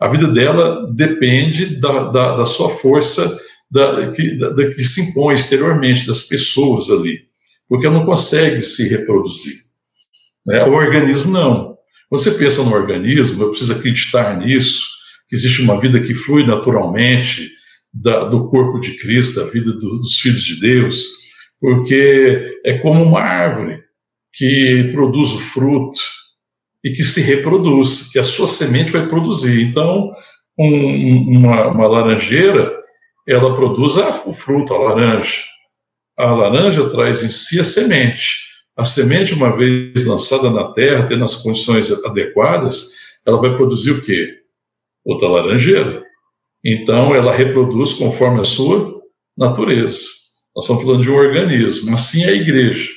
A vida dela depende da, da, da sua força da, que, da, que se impõe exteriormente, das pessoas ali, porque ela não consegue se reproduzir. Né? O organismo não. Você pensa no organismo, eu preciso acreditar nisso, que existe uma vida que flui naturalmente do corpo de Cristo, da vida do, dos filhos de Deus, porque é como uma árvore que produz o fruto e que se reproduz, que a sua semente vai produzir. Então, um, uma, uma laranjeira, ela produz o fruto, a laranja. A laranja traz em si a semente. A semente, uma vez lançada na terra, tendo as condições adequadas, ela vai produzir o quê? Outra laranjeira. Então, ela reproduz conforme a sua natureza. Nós estamos falando de um organismo. Assim é a igreja.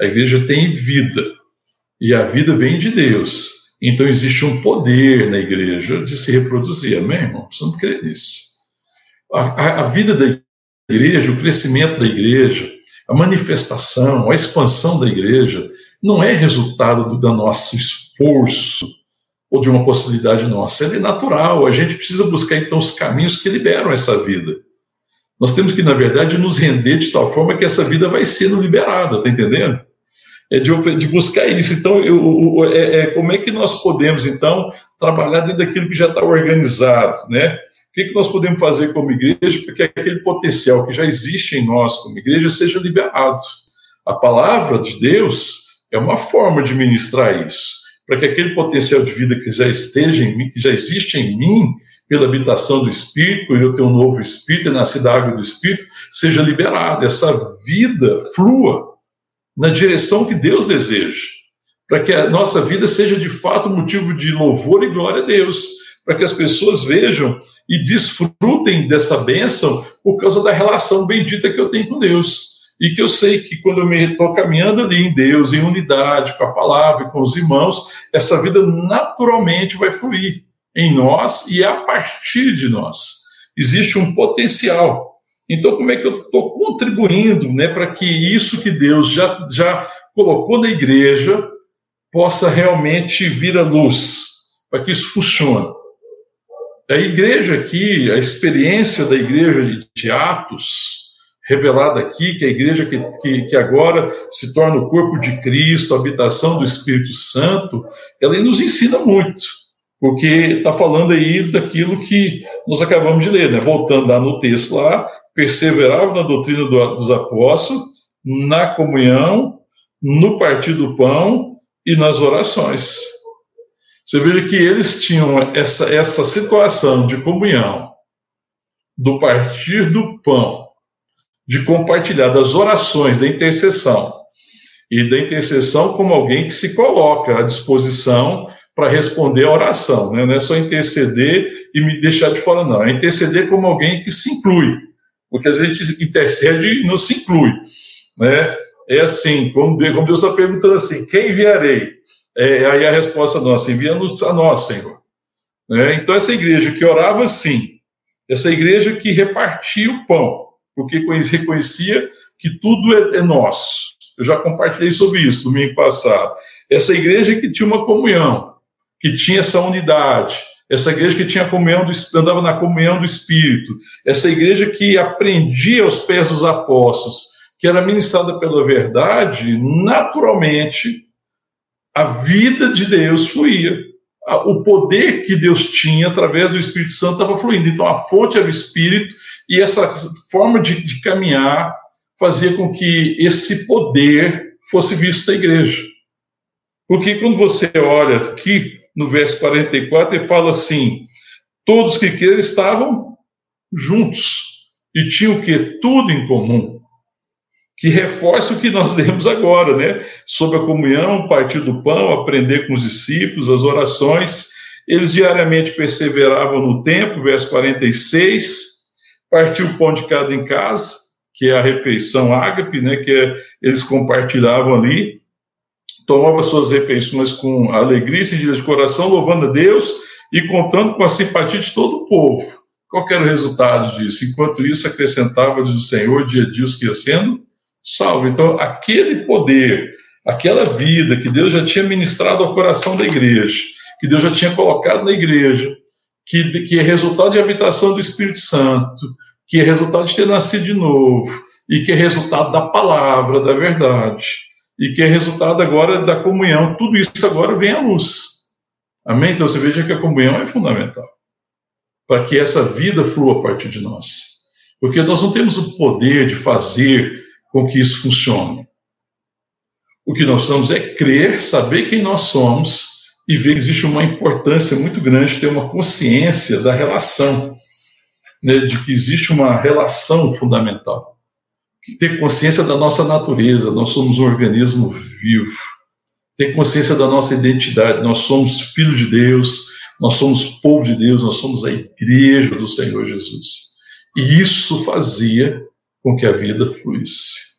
A igreja tem vida. E a vida vem de Deus. Então, existe um poder na igreja de se reproduzir. Amém, irmão? Precisamos crer nisso. A, a, a vida da igreja, o crescimento da igreja, a manifestação, a expansão da igreja não é resultado do, do nosso esforço ou de uma possibilidade nossa, é natural. A gente precisa buscar então os caminhos que liberam essa vida. Nós temos que, na verdade, nos render de tal forma que essa vida vai sendo liberada, tá entendendo? É de, de buscar isso. Então, eu, é, é, como é que nós podemos, então, trabalhar dentro daquilo que já está organizado, né? O que, que nós podemos fazer como igreja para que aquele potencial que já existe em nós como igreja seja liberado? A palavra de Deus é uma forma de ministrar isso, para que aquele potencial de vida que já esteja em mim, que já existe em mim, pela habitação do Espírito, eu tenho um novo Espírito, e nasci da água do Espírito, seja liberado, essa vida flua na direção que Deus deseja, para que a nossa vida seja de fato motivo de louvor e glória a Deus para que as pessoas vejam e desfrutem dessa bênção por causa da relação bendita que eu tenho com Deus. e que eu sei que quando eu me estou caminhando ali em Deus, em unidade, com a palavra, com os irmãos, essa vida naturalmente vai fluir em nós e a partir de nós. Existe um potencial. Então, como é que eu estou contribuindo né, para que isso que Deus já, já colocou na igreja possa realmente vir à luz, para que isso funcione? A igreja aqui, a experiência da igreja de Atos, revelada aqui, que a igreja que, que, que, agora se torna o corpo de Cristo, a habitação do Espírito Santo, ela nos ensina muito, porque está falando aí daquilo que nós acabamos de ler, né? voltando lá no texto lá, perseverava na doutrina do, dos apóstolos, na comunhão, no partir do pão e nas orações. Você veja que eles tinham essa, essa situação de comunhão, do partir do pão de compartilhar das orações, da intercessão. E da intercessão como alguém que se coloca à disposição para responder a oração. Né? Não é só interceder e me deixar de fora, não. É interceder como alguém que se inclui. Porque a gente intercede e não se inclui. Né? É assim, como Deus, está perguntando assim, quem enviarei? É, aí a resposta nossa, envia-nos a nós, Senhor. Né? Então, essa igreja que orava assim, essa igreja que repartia o pão, porque reconhecia que tudo é, é nosso. Eu já compartilhei sobre isso domingo passado. Essa igreja que tinha uma comunhão, que tinha essa unidade, essa igreja que tinha comunhão do, andava na comunhão do Espírito, essa igreja que aprendia aos pés dos apóstolos, que era ministrada pela verdade, naturalmente a vida de Deus fluía. O poder que Deus tinha através do Espírito Santo estava fluindo. Então a fonte era o Espírito e essa forma de, de caminhar fazia com que esse poder fosse visto na igreja. Porque quando você olha aqui no verso 44, ele fala assim: todos que creram estavam juntos e tinham o que? Tudo em comum. Que reforça o que nós lemos agora, né? Sobre a comunhão, partir do pão, aprender com os discípulos, as orações. Eles diariamente perseveravam no tempo, verso 46, partiu o pão de cada em casa, que é a refeição ágape, né, que é, eles compartilhavam ali, tomava suas refeições com alegria e de coração, louvando a Deus e contando com a simpatia de todo o povo. Qual era o resultado disso? Enquanto isso, acrescentava, diz o Senhor, dia a dia os que ia sendo salvo. Então, aquele poder, aquela vida que Deus já tinha ministrado ao coração da igreja, que Deus já tinha colocado na igreja, que, que é resultado de habitação do Espírito Santo, que é resultado de ter nascido de novo, e que é resultado da palavra, da verdade, e que é resultado agora da comunhão. Tudo isso agora vem à luz. Amém? Então você veja que a comunhão é fundamental para que essa vida flua a partir de nós. Porque nós não temos o poder de fazer com que isso funcione. O que nós precisamos é crer, saber quem nós somos e ver que existe uma importância muito grande ter uma consciência da relação, né, de que existe uma relação fundamental. Ter consciência da nossa natureza, nós somos um organismo vivo. Ter consciência da nossa identidade, nós somos filhos de Deus, nós somos povo de Deus, nós somos a igreja do Senhor Jesus. E isso fazia com que a vida fluísse.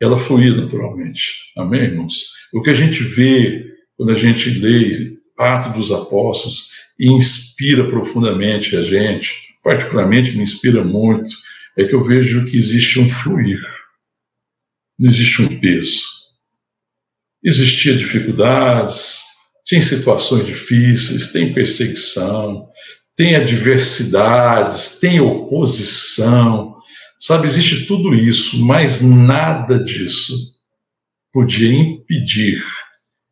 Ela fluía naturalmente. Amém, irmãos? O que a gente vê quando a gente lê Atos dos Apóstolos e inspira profundamente a gente, particularmente me inspira muito, é que eu vejo que existe um fluir, não existe um peso. Existia dificuldades, tem situações difíceis, tem perseguição, tem adversidades, tem oposição, sabe? Existe tudo isso, mas nada disso podia impedir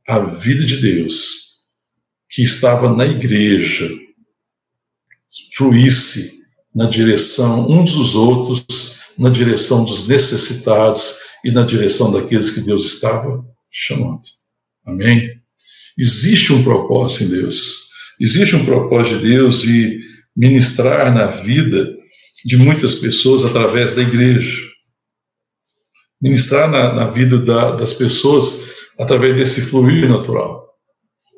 a vida de Deus que estava na igreja fluísse na direção uns dos outros, na direção dos necessitados e na direção daqueles que Deus estava chamando. Amém? Existe um propósito em Deus. Existe um propósito de Deus de ministrar na vida de muitas pessoas através da igreja. Ministrar na, na vida da, das pessoas através desse fluir natural.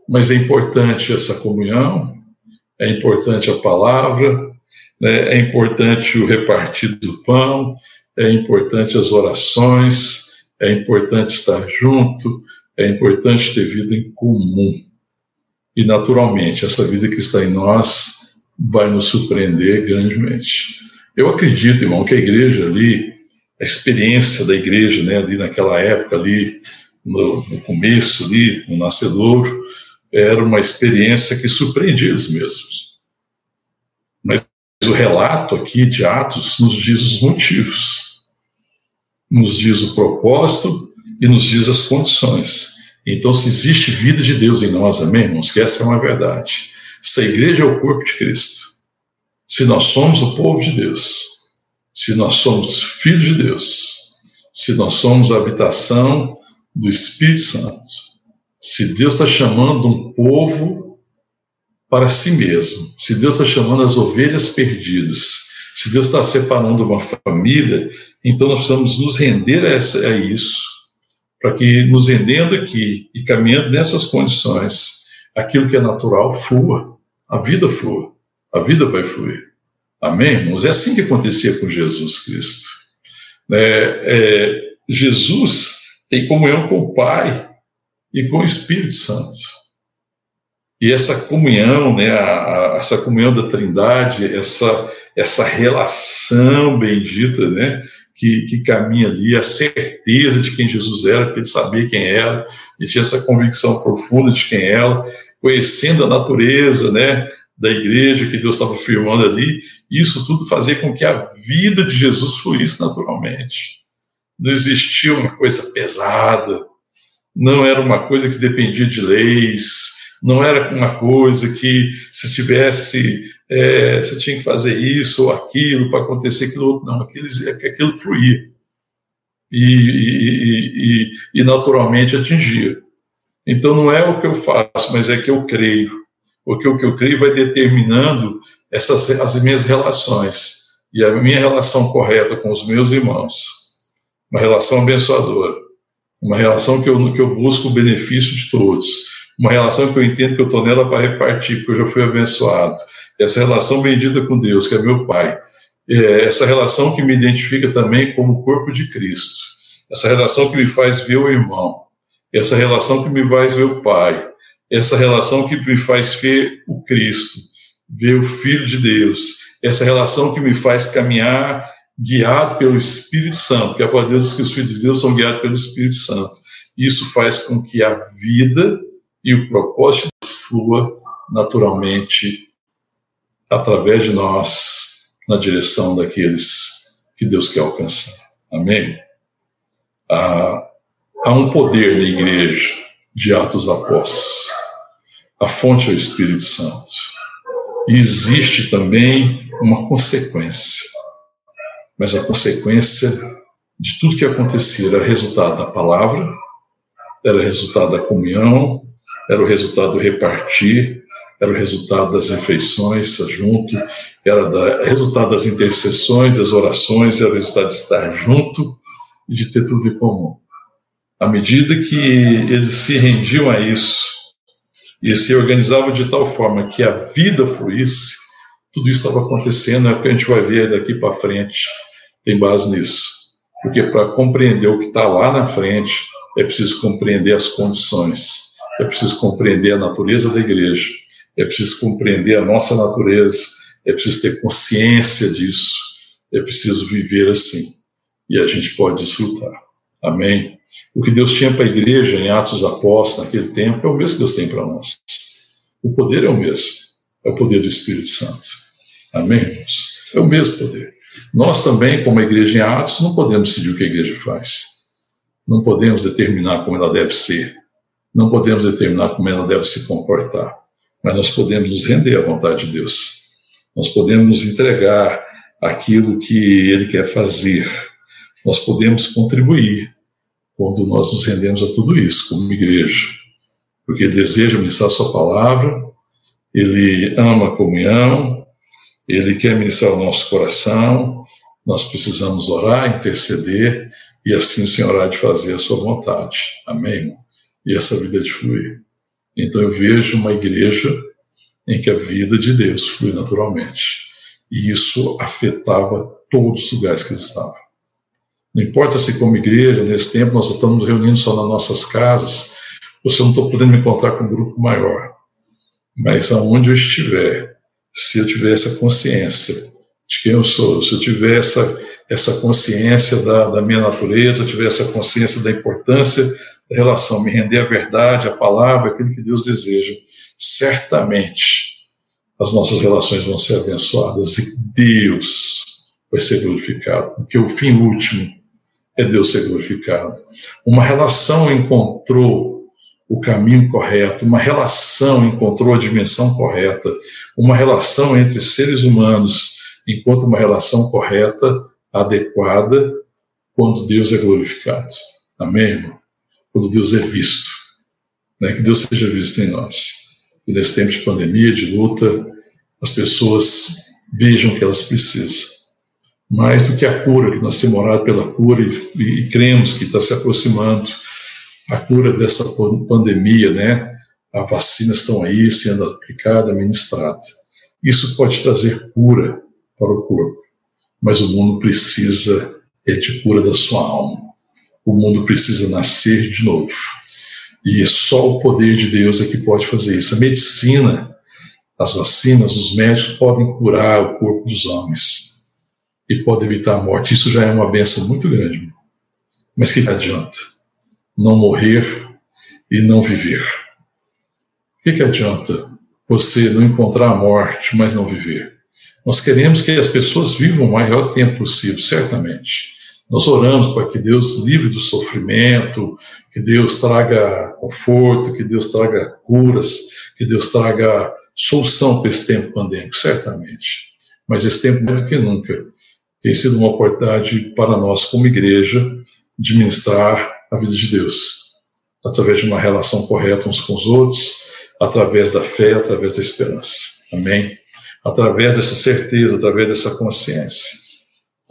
Mas é importante essa comunhão, é importante a palavra, né? é importante o repartir do pão, é importante as orações, é importante estar junto, é importante ter vida em comum. E, naturalmente, essa vida que está em nós vai nos surpreender grandemente. Eu acredito, irmão, que a igreja ali, a experiência da igreja, né, ali naquela época, ali no, no começo, ali, no nascedouro, era uma experiência que surpreendia eles mesmos. O relato aqui de Atos nos diz os motivos, nos diz o propósito e nos diz as condições. Então, se existe vida de Deus em nós, amém, irmãos? Que essa é uma verdade. Se a igreja é o corpo de Cristo, se nós somos o povo de Deus, se nós somos filhos de Deus, se nós somos a habitação do Espírito Santo, se Deus está chamando um povo para si mesmo, se Deus está chamando as ovelhas perdidas, se Deus está separando uma família, então nós precisamos nos render a, essa, a isso, para que nos rendendo aqui e caminhando nessas condições, aquilo que é natural flua, a vida flua, a vida vai fluir. Amém, irmãos? É assim que acontecia com Jesus Cristo. É, é, Jesus tem comunhão com o Pai e com o Espírito Santo. E essa comunhão, né, a, a, essa comunhão da Trindade, essa, essa relação bendita, né, que, que caminha ali, a certeza de quem Jesus era, porque ele sabia quem era, e tinha essa convicção profunda de quem era, conhecendo a natureza, né, da igreja que Deus estava firmando ali, isso tudo fazia com que a vida de Jesus fluísse naturalmente. Não existia uma coisa pesada, não era uma coisa que dependia de leis, não era uma coisa que se tivesse, é, você tinha que fazer isso ou aquilo para acontecer aquilo outro, não, aquilo, aquilo fluía. E, e, e, e naturalmente atingia. Então não é o que eu faço, mas é que eu creio, porque o que eu creio vai determinando essas as minhas relações. E a minha relação correta com os meus irmãos, uma relação abençoadora. Uma relação que eu, que eu busco o benefício de todos, uma relação que eu entendo que eu estou nela para repartir, porque eu já fui abençoado. Essa relação bendita com Deus, que é meu Pai. É essa relação que me identifica também como corpo de Cristo. Essa relação que me faz ver o irmão. Essa relação que me faz ver o Pai. Essa relação que me faz ver o Cristo, ver o Filho de Deus. Essa relação que me faz caminhar guiado pelo Espírito Santo, que a palavra de Deus que os filhos de Deus são guiados pelo Espírito Santo. Isso faz com que a vida e o propósito flua naturalmente através de nós na direção daqueles que Deus quer alcançar. Amém? Há, há um poder na igreja de Atos Apóstolos. A fonte é o Espírito Santo. E existe também uma consequência mas a consequência de tudo que acontecia era resultado da palavra, era resultado da comunhão, era o resultado do repartir, era o resultado das refeições junto, era o resultado das intercessões, das orações, era o resultado de estar junto e de ter tudo em comum. À medida que eles se rendiam a isso e se organizavam de tal forma que a vida fluísse, tudo isso estava acontecendo, é o que a gente vai ver daqui para frente, tem base nisso. Porque para compreender o que está lá na frente, é preciso compreender as condições, é preciso compreender a natureza da igreja, é preciso compreender a nossa natureza, é preciso ter consciência disso, é preciso viver assim. E a gente pode desfrutar. Amém? O que Deus tinha para a igreja em Atos dos Apóstolos naquele tempo é o mesmo que Deus tem para nós. O poder é o mesmo, é o poder do Espírito Santo. Amém, irmãos? É o mesmo poder. Nós também, como a igreja em Atos, não podemos decidir o que a igreja faz. Não podemos determinar como ela deve ser. Não podemos determinar como ela deve se comportar. Mas nós podemos nos render à vontade de Deus. Nós podemos nos entregar aquilo que Ele quer fazer. Nós podemos contribuir quando nós nos rendemos a tudo isso, como igreja. Porque Ele deseja ministrar Sua palavra, Ele ama a comunhão, ele quer ministrar o nosso coração, nós precisamos orar, interceder, e assim o Senhor há de fazer a sua vontade. Amém? E essa vida de fluir. Então eu vejo uma igreja em que a vida de Deus flui naturalmente. e isso afetava todos os lugares que eles estavam. Não importa se como igreja, nesse tempo nós estamos reunindo só nas nossas casas, ou se eu não estou podendo me encontrar com um grupo maior. Mas aonde eu estiver, se eu tiver essa consciência de quem eu sou, se eu tiver essa, essa consciência da, da minha natureza, tiver essa consciência da importância relação, me render à verdade, à palavra, aquilo que Deus deseja, certamente as nossas relações vão ser abençoadas e Deus vai ser glorificado, porque o fim último é Deus ser glorificado. Uma relação encontrou o caminho correto, uma relação encontrou a dimensão correta, uma relação entre seres humanos encontra uma relação correta, adequada, quando Deus é glorificado. Amém, irmão? Quando Deus é visto. Né? Que Deus seja visto em nós. E nesse tempo de pandemia, de luta, as pessoas vejam o que elas precisam. Mais do que a cura, que nós temos orado pela cura e, e, e cremos que está se aproximando a cura dessa pandemia, né? As vacinas estão aí sendo aplicadas, administradas. Isso pode trazer cura para o corpo, mas o mundo precisa é de cura da sua alma. O mundo precisa nascer de novo. E só o poder de Deus é que pode fazer isso. A medicina, as vacinas, os médicos podem curar o corpo dos homens e pode evitar a morte. Isso já é uma benção muito grande. Mas que adianta? Não morrer e não viver. O que, que adianta você não encontrar a morte, mas não viver? Nós queremos que as pessoas vivam o maior tempo possível, certamente. Nós oramos para que Deus livre do sofrimento, que Deus traga conforto, que Deus traga curas, que Deus traga solução para esse tempo pandêmico, certamente. Mas esse tempo, mais do que nunca, tem sido uma oportunidade para nós, como igreja, de ministrar a vida de Deus, através de uma relação correta uns com os outros, através da fé, através da esperança. Amém? Através dessa certeza, através dessa consciência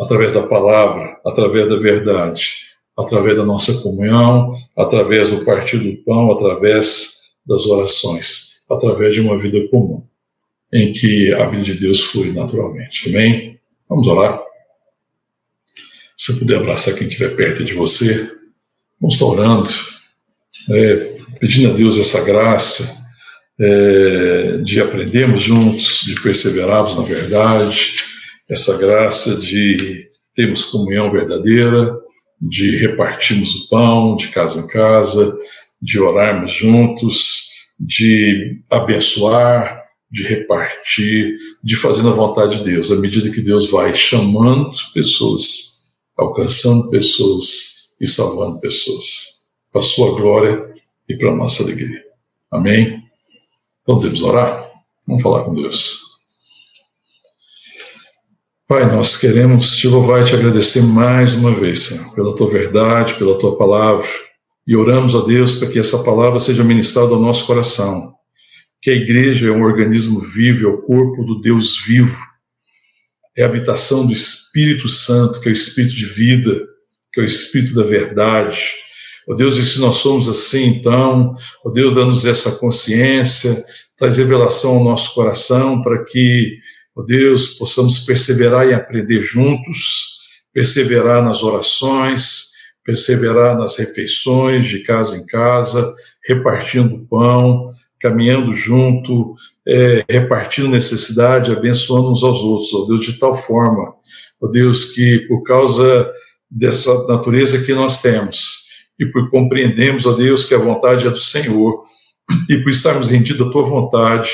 através da palavra, através da verdade, através da nossa comunhão, através do partir do pão, através das orações, através de uma vida comum, em que a vida de Deus flui naturalmente. Amém? Vamos orar? Se puder abraçar quem estiver perto de você, vamos estar orando, é, pedindo a Deus essa graça é, de aprendermos juntos, de perseverarmos na verdade, essa graça de termos comunhão verdadeira, de repartirmos o pão de casa em casa, de orarmos juntos, de abençoar, de repartir, de fazer a vontade de Deus, à medida que Deus vai chamando pessoas, alcançando pessoas e salvando pessoas, para a sua glória e para a nossa alegria. Amém? Então, devemos orar? Vamos falar com Deus. Pai, nós queremos e te agradecer mais uma vez, Senhor, pela tua verdade, pela tua palavra. E oramos a Deus para que essa palavra seja ministrada ao nosso coração. Que a igreja é um organismo vivo, é o corpo do Deus vivo. É a habitação do Espírito Santo, que é o Espírito de vida, que é o Espírito da verdade. Ó Deus, e se nós somos assim, então, ó Deus, dá-nos essa consciência, traz revelação ao nosso coração para que Ó Deus, possamos perseverar e aprender juntos, perseverar nas orações, perseverar nas refeições de casa em casa, repartindo pão, caminhando junto, é, repartindo necessidade, abençoando uns aos outros, ó Deus, de tal forma, ó Deus, que por causa dessa natureza que nós temos, e por compreendermos, ó Deus, que a vontade é do Senhor, e por estarmos rendidos à tua vontade,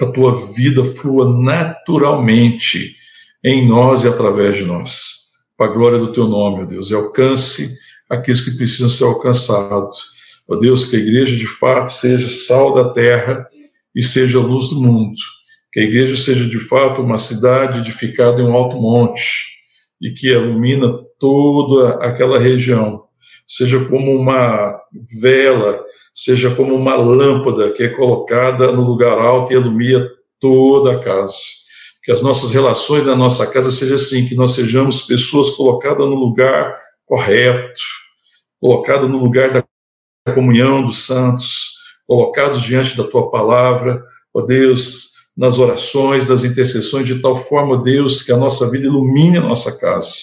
a tua vida flua naturalmente em nós e através de nós. Para a glória do teu nome, ó Deus, e alcance aqueles que precisam ser alcançados. Ó Deus, que a igreja de fato seja sal da terra e seja luz do mundo. Que a igreja seja de fato uma cidade edificada em um alto monte e que ilumina toda aquela região. Seja como uma vela seja como uma lâmpada que é colocada no lugar alto e ilumina toda a casa. Que as nossas relações na nossa casa sejam assim, que nós sejamos pessoas colocadas no lugar correto, colocadas no lugar da comunhão dos santos, colocados diante da tua palavra, ó Deus, nas orações, das intercessões, de tal forma, Deus, que a nossa vida ilumine a nossa casa.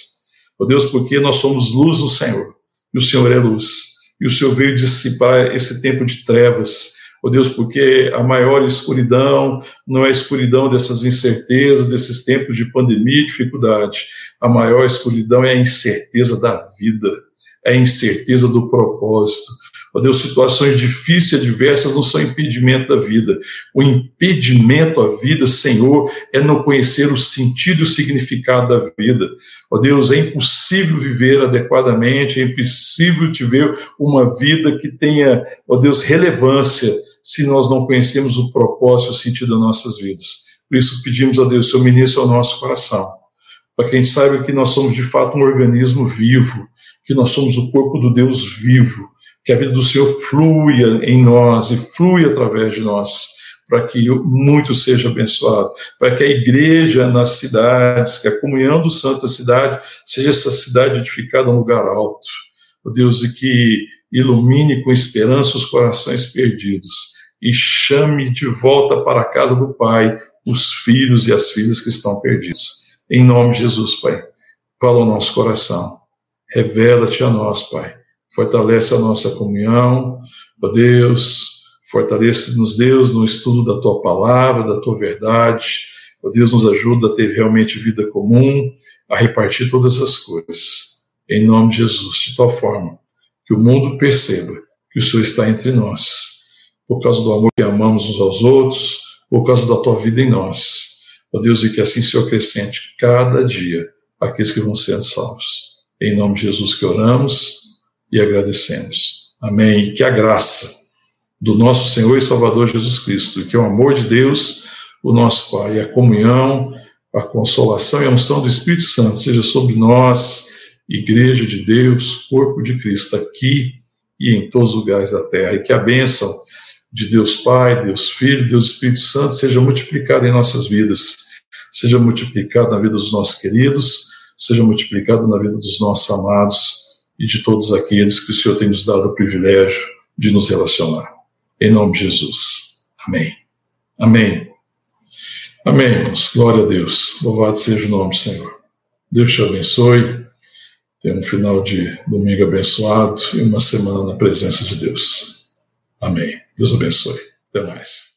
Ó Deus, porque nós somos luz no Senhor, e o Senhor é luz, e o Senhor veio dissipar esse tempo de trevas, ó Deus, porque a maior escuridão não é a escuridão dessas incertezas, desses tempos de pandemia e dificuldade. A maior escuridão é a incerteza da vida, é a incerteza do propósito, Ó Deus, situações difíceis adversas não são impedimento da vida. O impedimento à vida, Senhor, é não conhecer o sentido e o significado da vida. Ó Deus, é impossível viver adequadamente, é impossível viver uma vida que tenha, ó Deus, relevância se nós não conhecemos o propósito o sentido das nossas vidas. Por isso pedimos a Deus, seu ministro ao nosso coração, para que a gente saiba que nós somos de fato um organismo vivo, que nós somos o corpo do Deus vivo, que a vida do Senhor flua em nós e flui através de nós, para que muito seja abençoado, para que a igreja nas cidades, que a comunhão do santo da cidade, seja essa cidade edificada num lugar alto, ó Deus, e que ilumine com esperança os corações perdidos e chame de volta para a casa do Pai os filhos e as filhas que estão perdidos. Em nome de Jesus, Pai, fala o nosso coração, revela-te a nós, Pai fortalece a nossa comunhão, ó Deus, fortalece-nos, Deus, no estudo da tua palavra, da tua verdade, ó Deus, nos ajuda a ter realmente vida comum, a repartir todas as coisas, em nome de Jesus, de tal forma que o mundo perceba que o Senhor está entre nós, por causa do amor que amamos uns aos outros, por causa da tua vida em nós. Ó Deus, e que assim se acrescente cada dia aqueles que vão sendo salvos. Em nome de Jesus que oramos e agradecemos. Amém. Que a graça do nosso Senhor e Salvador Jesus Cristo, que é o amor de Deus, o nosso Pai, a comunhão, a consolação e a unção do Espírito Santo seja sobre nós, Igreja de Deus, corpo de Cristo, aqui e em todos os lugares da terra. E que a bênção de Deus Pai, Deus Filho, Deus Espírito Santo seja multiplicada em nossas vidas, seja multiplicada na vida dos nossos queridos, seja multiplicada na vida dos nossos amados e de todos aqueles que o Senhor tem nos dado o privilégio de nos relacionar. Em nome de Jesus. Amém. Amém. Amém, irmãos. Glória a Deus. Louvado seja o nome do Senhor. Deus te abençoe. Tenha um final de domingo abençoado e uma semana na presença de Deus. Amém. Deus abençoe. Até mais.